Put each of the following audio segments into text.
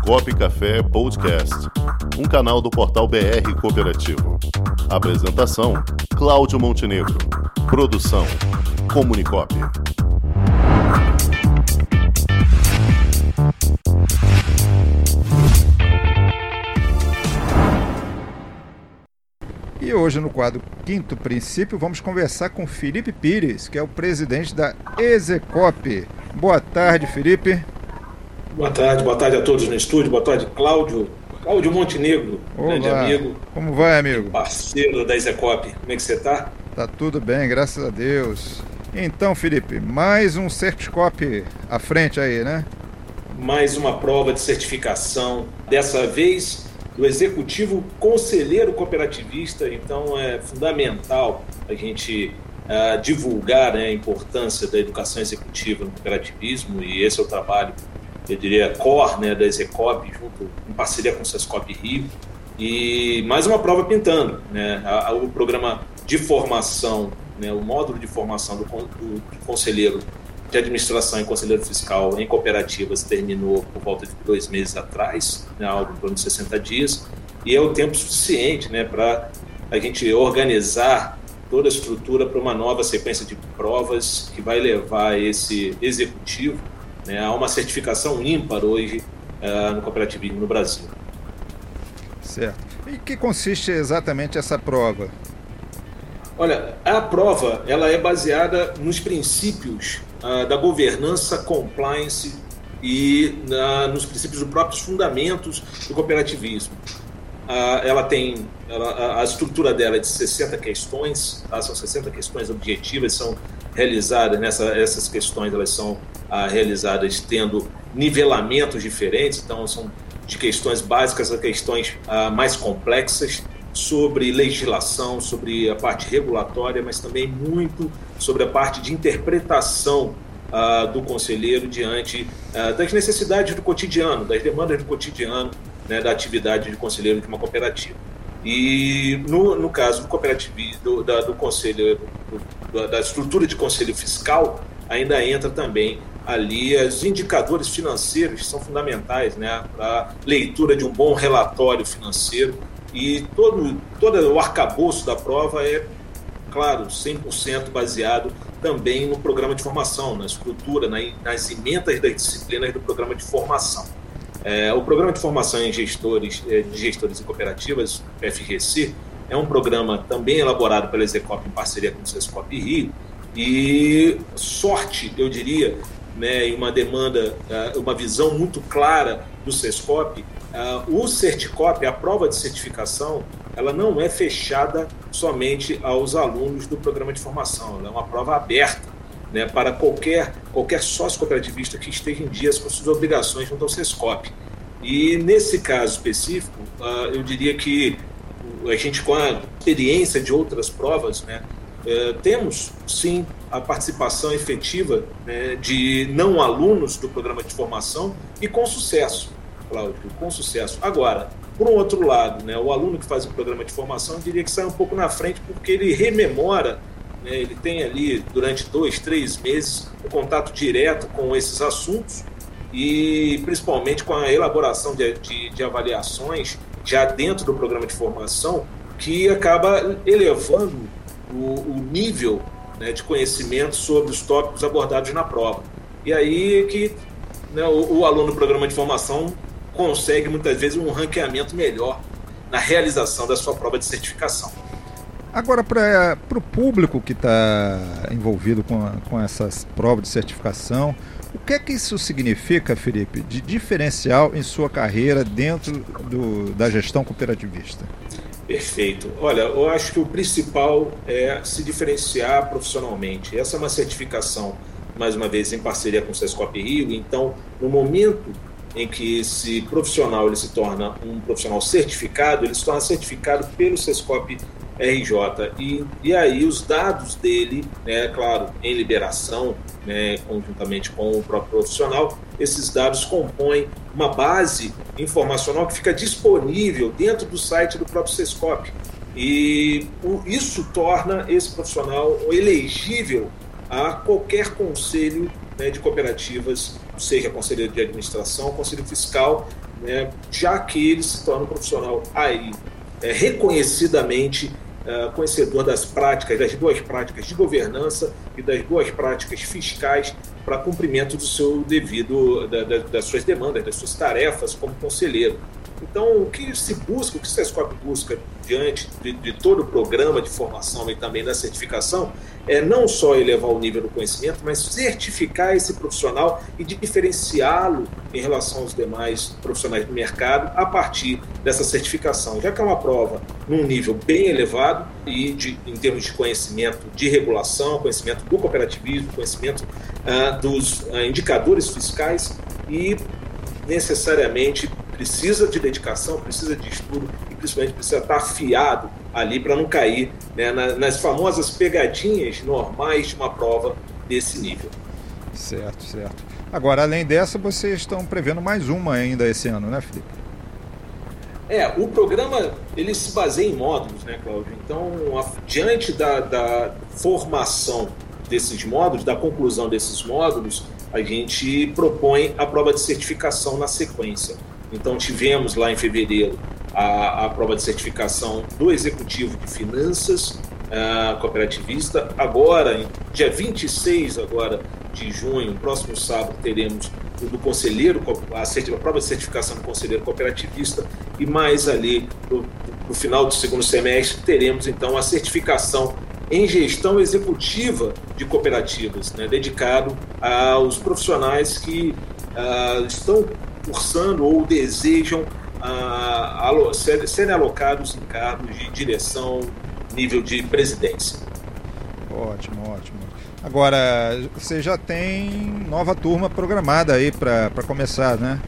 Comunicop Café Podcast, um canal do portal BR Cooperativo. Apresentação: Cláudio Montenegro. Produção: Comunicop. E hoje, no quadro Quinto Princípio, vamos conversar com Felipe Pires, que é o presidente da Execop. Boa tarde, Felipe. Boa tarde, boa tarde a todos no estúdio, boa tarde, Cláudio. Cláudio Montenegro, Olá. grande amigo. Como vai, amigo? Parceiro da Execop. Como é que você está? Tá tudo bem, graças a Deus. Então, Felipe, mais um Certicop à frente aí, né? Mais uma prova de certificação, dessa vez do Executivo Conselheiro Cooperativista. Então é fundamental a gente uh, divulgar né, a importância da educação executiva no cooperativismo e esse é o trabalho eu diria, core né, da Execop, junto em parceria com o Sescop Rio. E mais uma prova pintando. Né, a, a, o programa de formação, né, o módulo de formação do, do, do conselheiro de administração e conselheiro fiscal em cooperativas terminou por volta de dois meses atrás, né, algo em torno de 60 dias, e é o tempo suficiente né, para a gente organizar toda a estrutura para uma nova sequência de provas que vai levar esse executivo né, há uma certificação ímpar hoje uh, no cooperativismo no Brasil. Certo. E que consiste exatamente essa prova? Olha, a prova ela é baseada nos princípios uh, da governança compliance e na, nos princípios dos próprios fundamentos do cooperativismo. Uh, ela tem ela, a estrutura dela é de 60 questões, tá? são 60 questões objetivas, são realizadas nessa essas questões elas são ah, realizadas tendo nivelamentos diferentes, então são de questões básicas a questões ah, mais complexas sobre legislação, sobre a parte regulatória, mas também muito sobre a parte de interpretação ah, do conselheiro diante ah, das necessidades do cotidiano, das demandas do cotidiano, né, da atividade de conselheiro de uma cooperativa. E no, no caso do cooperativismo, do, da, do conselho, do, da estrutura de conselho fiscal, ainda entra também ali os indicadores financeiros que são fundamentais né, para leitura de um bom relatório financeiro e todo, todo o arcabouço da prova é, claro, 100% baseado também no programa de formação, na estrutura, nas emendas das disciplinas do programa de formação. É, o programa de formação em gestores, é, de gestores e cooperativas, FGC, é um programa também elaborado pela Execop em parceria com o Sescop Rio, e sorte, eu diria, né, e uma demanda, uh, uma visão muito clara do Sescop, uh, o Certicop, a prova de certificação, ela não é fechada somente aos alunos do programa de formação, ela é uma prova aberta né, para qualquer, qualquer sócio cooperativista que esteja em dias com suas obrigações junto ao Sescop. E nesse caso específico, uh, eu diria que a gente, com a experiência de outras provas, né, uh, temos sim a participação efetiva né, de não alunos do programa de formação e com sucesso, Cláudio, com sucesso. Agora, por um outro lado, né, o aluno que faz o programa de formação, eu diria que sai um pouco na frente porque ele rememora ele tem ali durante dois, três meses o um contato direto com esses assuntos e principalmente com a elaboração de, de, de avaliações já dentro do programa de formação que acaba elevando o, o nível né, de conhecimento sobre os tópicos abordados na prova. E aí que né, o, o aluno do programa de formação consegue muitas vezes um ranqueamento melhor na realização da sua prova de certificação. Agora, para o público que está envolvido com, com essas provas de certificação, o que é que isso significa, Felipe, de diferencial em sua carreira dentro do, da gestão cooperativista? Perfeito. Olha, eu acho que o principal é se diferenciar profissionalmente. Essa é uma certificação, mais uma vez, em parceria com o Sescop Rio. Então, no momento em que esse profissional ele se torna um profissional certificado, ele se torna certificado pelo Sescop RJ. E, e aí os dados dele, né, claro, em liberação, né, conjuntamente com o próprio profissional, esses dados compõem uma base informacional que fica disponível dentro do site do próprio Sescop. E isso torna esse profissional elegível a qualquer conselho né, de cooperativas seja conselheiro de administração, conselho fiscal, né, já que ele se torna um profissional aí é, reconhecidamente é, conhecedor das práticas, das duas práticas de governança e das duas práticas fiscais para cumprimento do seu devido, da, da, das suas demandas, das suas tarefas como conselheiro. Então, o que se busca, o que o SESCOP busca diante de, de, todo o programa de formação e também da certificação, é não só elevar o nível do conhecimento, mas certificar esse profissional e diferenciá-lo em relação aos demais profissionais do mercado a partir dessa certificação, já que é uma prova num nível bem elevado e de, em termos de conhecimento de regulação, conhecimento do cooperativismo, conhecimento ah, dos ah, indicadores fiscais e necessariamente precisa de dedicação, precisa de estudo e principalmente precisa estar afiado ali para não cair né, nas famosas pegadinhas normais de uma prova desse nível. Certo, certo. Agora, além dessa, vocês estão prevendo mais uma ainda esse ano, né, Felipe? É, o programa ele se baseia em módulos, né, Cláudio? Então, diante da, da formação desses módulos, da conclusão desses módulos, a gente propõe a prova de certificação na sequência. Então, tivemos lá em fevereiro a, a prova de certificação do Executivo de Finanças uh, Cooperativista. Agora, dia 26 agora de junho, próximo sábado, teremos o do conselheiro, a, a prova de certificação do conselheiro cooperativista e mais ali no, no final do segundo semestre teremos então a certificação em gestão executiva de cooperativas, né, dedicado aos profissionais que uh, estão cursando ou desejam uh, serem alocados em cargos de direção, nível de presidência. Ótimo, ótimo. Agora, você já tem nova turma programada aí para começar, né?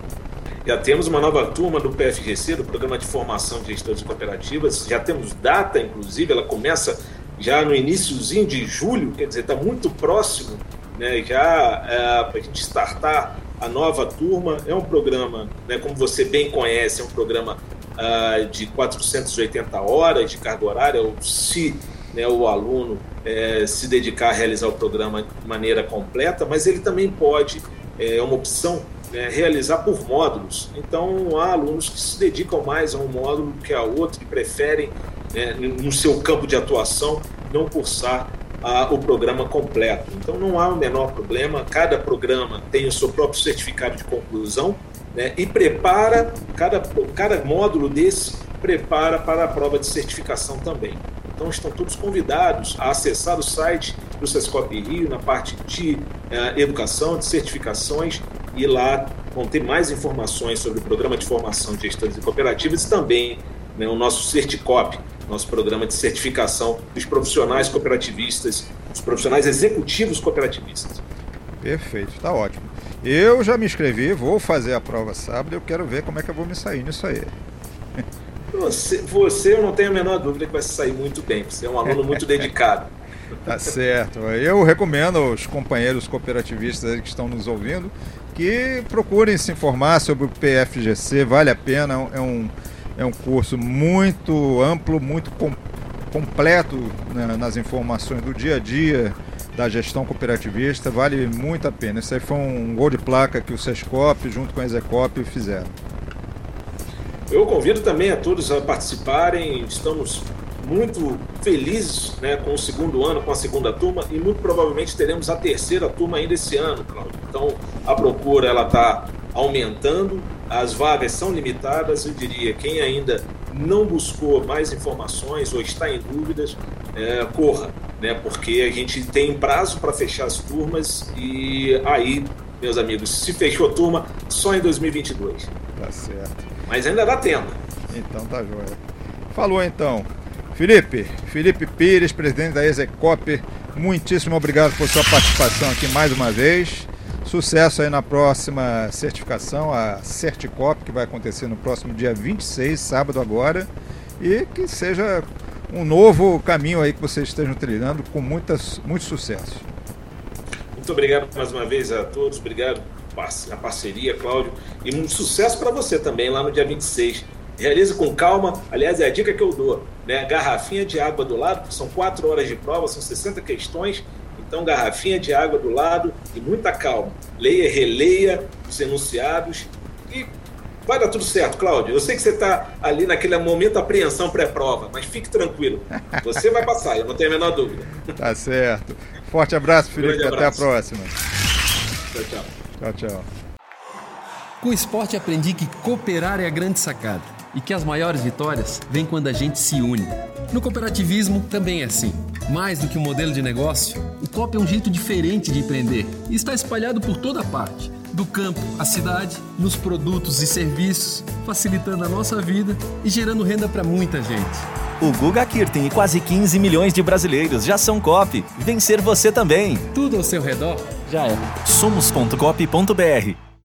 Já temos uma nova turma do PFGC, do Programa de Formação de Gestores Cooperativas. Já temos data, inclusive, ela começa já no iníciozinho de julho, quer dizer, está muito próximo, né, já é, para a gente startar a nova turma. É um programa, né, como você bem conhece, é um programa uh, de 480 horas de carga horária, ou se né, o aluno é, se dedicar a realizar o programa de maneira completa, mas ele também pode, é uma opção, né, realizar por módulos. Então, há alunos que se dedicam mais a um módulo que a outro e preferem, né, no seu campo de atuação, não cursar o programa completo. Então não há o menor problema, cada programa tem o seu próprio certificado de conclusão né, e prepara, cada, cada módulo desse prepara para a prova de certificação também. Então estão todos convidados a acessar o site do Sescop Rio na parte de uh, educação, de certificações e lá vão ter mais informações sobre o programa de formação de gestores e cooperativas e também né, o nosso Certicop, nosso programa de certificação dos profissionais cooperativistas, dos profissionais executivos cooperativistas. Perfeito, está ótimo. Eu já me inscrevi, vou fazer a prova sábado, eu quero ver como é que eu vou me sair nisso aí. Você, você eu não tenho a menor dúvida que vai se sair muito bem, você é um aluno muito dedicado. Tá certo. Eu recomendo aos companheiros cooperativistas que estão nos ouvindo que procurem se informar sobre o PFGC, vale a pena, é um, é um curso muito amplo, muito com, completo né, nas informações do dia a dia da gestão cooperativista, vale muito a pena. Isso aí foi um gol de placa que o SESCOP junto com a Execop fizeram. Eu convido também a todos a participarem, estamos muito felizes né, com o segundo ano, com a segunda turma e muito provavelmente teremos a terceira turma ainda esse ano, Claudio. Então a procura ela está aumentando, as vagas são limitadas, eu diria, quem ainda não buscou mais informações ou está em dúvidas, é, corra, né? porque a gente tem prazo para fechar as turmas e aí, meus amigos, se fechou a turma só em 2022. Tá certo. Mas ainda dá tempo. Então tá joia. Falou então. Felipe, Felipe Pires, presidente da Execop, muitíssimo obrigado por sua participação aqui mais uma vez. Sucesso aí na próxima certificação, a Certicop, que vai acontecer no próximo dia 26, sábado agora. E que seja um novo caminho aí que vocês estejam trilhando com muitas, muito sucesso. Muito obrigado mais uma vez a todos, obrigado a parceria, Cláudio, e um sucesso para você também lá no dia 26. Realize com calma, aliás, é a dica que eu dou, né? Garrafinha de água do lado, são quatro horas de prova, são 60 questões, Então, garrafinha de água do lado e muita calma. Leia, releia os enunciados e vai dar tudo certo, Cláudio. Eu sei que você está ali naquele momento de apreensão pré-prova, mas fique tranquilo. Você vai passar, eu não tenho a menor dúvida. Tá certo. Forte abraço, Felipe. Abraço. Até a próxima. Tchau, tchau. Tchau, tchau. Com o esporte aprendi que cooperar é a grande sacada e que as maiores vitórias vêm quando a gente se une. No cooperativismo também é assim. Mais do que um modelo de negócio, o COP é um jeito diferente de empreender e está espalhado por toda parte do campo à cidade, nos produtos e serviços, facilitando a nossa vida e gerando renda para muita gente. O Guga Kirten e quase 15 milhões de brasileiros já são COP. Vencer você também. Tudo ao seu redor já é. Somos.cop.br